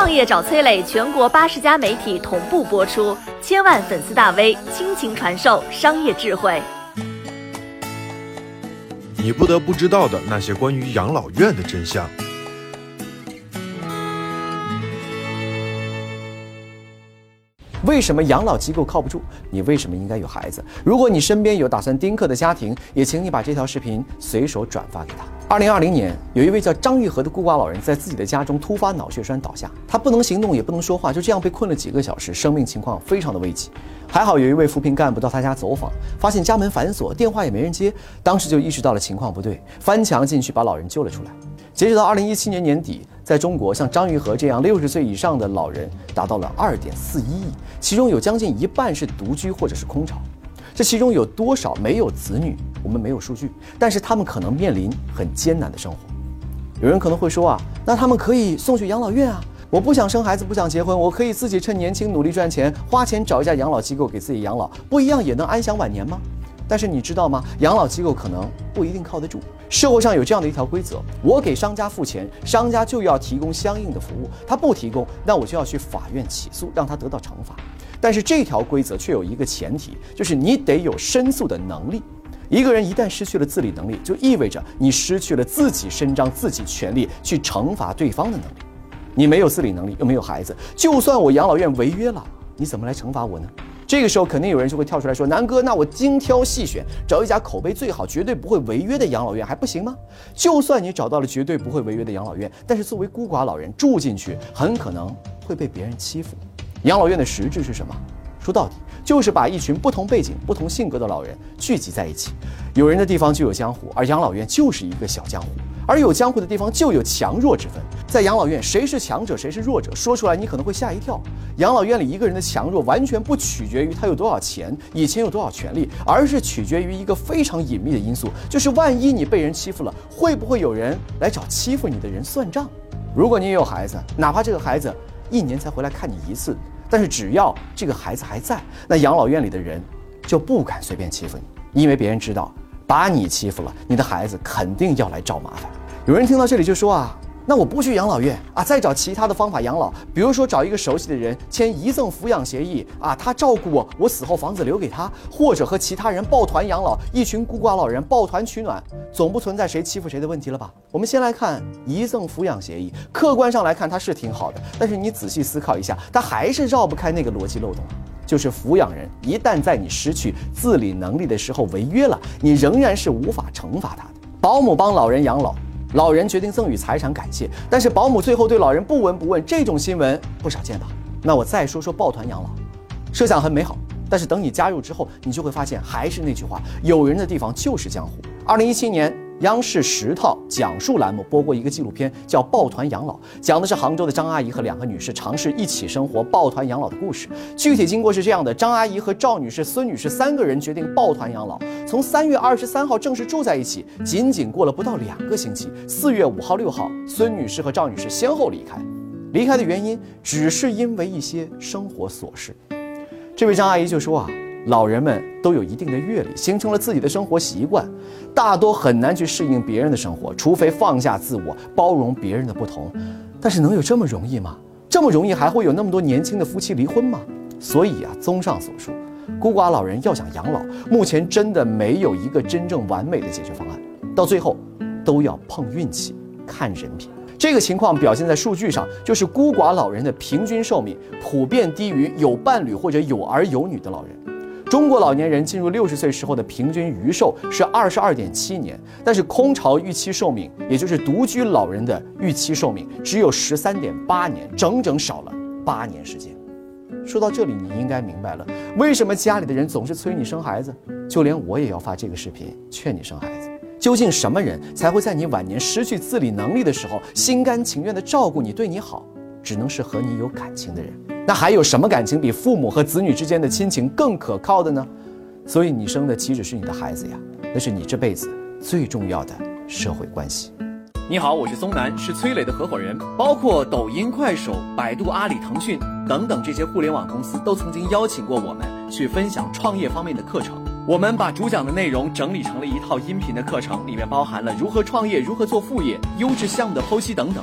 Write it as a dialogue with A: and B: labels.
A: 创业找崔磊，全国八十家媒体同步播出，千万粉丝大 V 倾情传授商业智慧。
B: 你不得不知道的那些关于养老院的真相。
C: 为什么养老机构靠不住？你为什么应该有孩子？如果你身边有打算丁克的家庭，也请你把这条视频随手转发给他。二零二零年，有一位叫张玉和的孤寡老人在自己的家中突发脑血栓倒下，他不能行动，也不能说话，就这样被困了几个小时，生命情况非常的危急。还好有一位扶贫干部到他家走访，发现家门反锁，电话也没人接，当时就意识到了情况不对，翻墙进去把老人救了出来。截止到二零一七年年底，在中国，像张玉和这样六十岁以上的老人达到了二点四一亿，其中有将近一半是独居或者是空巢。这其中有多少没有子女？我们没有数据，但是他们可能面临很艰难的生活。有人可能会说啊，那他们可以送去养老院啊？我不想生孩子，不想结婚，我可以自己趁年轻努力赚钱，花钱找一家养老机构给自己养老，不一样也能安享晚年吗？但是你知道吗？养老机构可能不一定靠得住。社会上有这样的一条规则：我给商家付钱，商家就要提供相应的服务。他不提供，那我就要去法院起诉，让他得到惩罚。但是这条规则却有一个前提，就是你得有申诉的能力。一个人一旦失去了自理能力，就意味着你失去了自己伸张自己权利去惩罚对方的能力。你没有自理能力，又没有孩子，就算我养老院违约了，你怎么来惩罚我呢？这个时候，肯定有人就会跳出来说：“南哥，那我精挑细选，找一家口碑最好、绝对不会违约的养老院还不行吗？就算你找到了绝对不会违约的养老院，但是作为孤寡老人住进去，很可能会被别人欺负。养老院的实质是什么？说到底，就是把一群不同背景、不同性格的老人聚集在一起。有人的地方就有江湖，而养老院就是一个小江湖。”而有江湖的地方就有强弱之分，在养老院，谁是强者，谁是弱者，说出来你可能会吓一跳。养老院里一个人的强弱完全不取决于他有多少钱，以前有多少权利，而是取决于一个非常隐秘的因素，就是万一你被人欺负了，会不会有人来找欺负你的人算账？如果你也有孩子，哪怕这个孩子一年才回来看你一次，但是只要这个孩子还在，那养老院里的人就不敢随便欺负你，因为别人知道，把你欺负了，你的孩子肯定要来找麻烦。有人听到这里就说啊，那我不去养老院啊，再找其他的方法养老，比如说找一个熟悉的人签遗赠抚养协议啊，他照顾我，我死后房子留给他，或者和其他人抱团养老，一群孤寡老人抱团取暖，总不存在谁欺负谁的问题了吧？我们先来看遗赠抚养协议，客观上来看它是挺好的，但是你仔细思考一下，它还是绕不开那个逻辑漏洞，就是抚养人一旦在你失去自理能力的时候违约了，你仍然是无法惩罚他的。保姆帮老人养老。老人决定赠与财产感谢，但是保姆最后对老人不闻不问，这种新闻不少见吧？那我再说说抱团养老，设想很美好，但是等你加入之后，你就会发现还是那句话，有人的地方就是江湖。二零一七年。央视十套讲述栏目播过一个纪录片，叫《抱团养老》，讲的是杭州的张阿姨和两个女士尝试一起生活、抱团养老的故事。具体经过是这样的：张阿姨和赵女士、孙女士三个人决定抱团养老，从三月二十三号正式住在一起，仅仅过了不到两个星期，四月五号、六号，孙女士和赵女士先后离开。离开的原因只是因为一些生活琐事。这位张阿姨就说啊。老人们都有一定的阅历，形成了自己的生活习惯，大多很难去适应别人的生活，除非放下自我，包容别人的不同。但是能有这么容易吗？这么容易还会有那么多年轻的夫妻离婚吗？所以啊，综上所述，孤寡老人要想养老，目前真的没有一个真正完美的解决方案，到最后都要碰运气，看人品。这个情况表现在数据上，就是孤寡老人的平均寿命普遍低于有伴侣或者有儿有女的老人。中国老年人进入六十岁时候的平均余寿是二十二点七年，但是空巢预期寿命，也就是独居老人的预期寿命只有十三点八年，整整少了八年时间。说到这里，你应该明白了，为什么家里的人总是催你生孩子，就连我也要发这个视频劝你生孩子。究竟什么人才会在你晚年失去自理能力的时候，心甘情愿地照顾你、对你好？只能是和你有感情的人。那还有什么感情比父母和子女之间的亲情更可靠的呢？所以你生的岂止是你的孩子呀，那是你这辈子最重要的社会关系。
D: 你好，我是松南，是崔磊的合伙人。包括抖音、快手、百度、阿里、腾讯等等这些互联网公司都曾经邀请过我们去分享创业方面的课程。我们把主讲的内容整理成了一套音频的课程，里面包含了如何创业、如何做副业、优质项目的剖析等等。